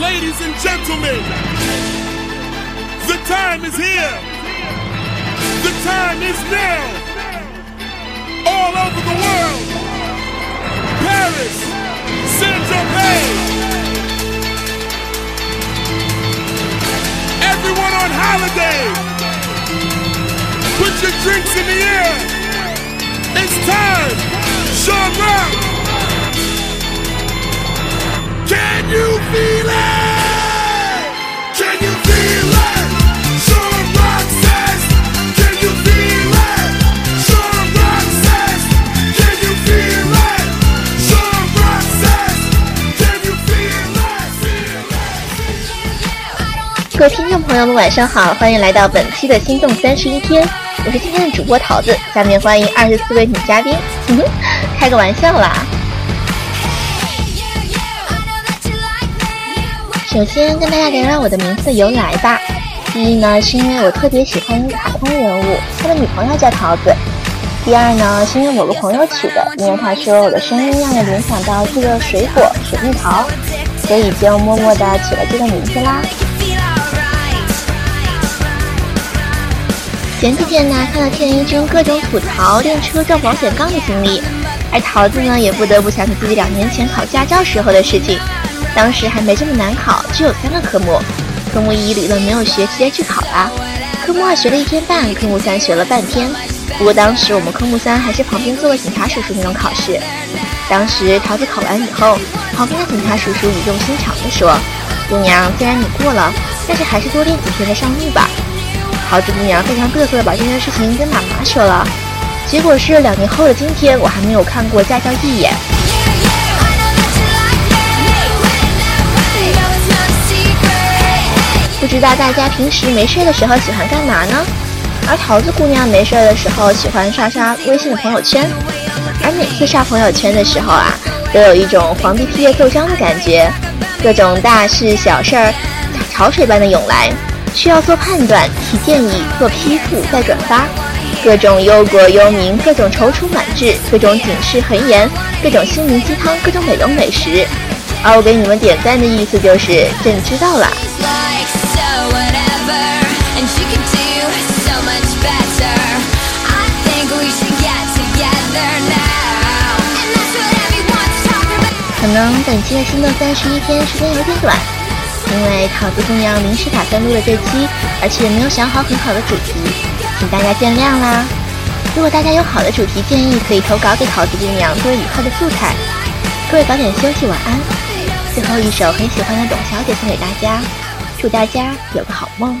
Ladies and gentlemen, the time is here. The time is now. All over the world. Paris, Saint 各位听众朋友们，晚上好，欢迎来到本期的《心动三十一天》，我是今天的主播桃子，下面欢迎二十四位女嘉宾，哼哼，开个玩笑啦。首先跟大家聊聊我的名字由来吧。第一呢，是因为我特别喜欢一个卡通人物，他的女朋友叫桃子。第二呢，是因为某个朋友取的，因为他说我的声音让人联想到这个水果水蜜桃，所以就默默的取了这个名字啦。前几天呢，看到天一中各种吐槽练车撞保险杠的经历，而桃子呢也不得不想起自己两年前考驾照时候的事情。当时还没这么难考，只有三个科目，科目一理论没有学，直接去考了。科目二学了一天半，科目三学了半天。不过当时我们科目三还是旁边坐了警察叔叔那种考试。当时桃子考完以后，旁边的警察叔叔语重心长地说：“姑娘，虽然你过了，但是还是多练几天再上路吧。”桃子姑娘非常嘚瑟的把这件事情跟妈妈说了。结果是两年后的今天，我还没有看过驾照一眼。不知道大家平时没事的时候喜欢干嘛呢？而桃子姑娘没事的时候喜欢刷刷微信的朋友圈，而每次刷朋友圈的时候啊，都有一种皇帝批阅奏章的感觉，各种大事小事儿潮水般的涌来，需要做判断、提建议、做批复、再转发，各种忧国忧民，各种踌躇满志，各种警示横言，各种心灵鸡汤，各种美容美食。而我给你们点赞的意思就是，朕知道了。可能本期的心动三十一天时间有点短，因为桃子姑娘临时打算录了这期，而且没有想好很好的主题，请大家见谅啦。如果大家有好的主题建议，可以投稿给桃子姑娘作为以后的素材。各位早点休息，晚安。最后一首很喜欢的董小姐送给大家，祝大家有个好梦。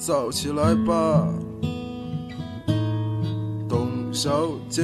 早起来吧，董小姐。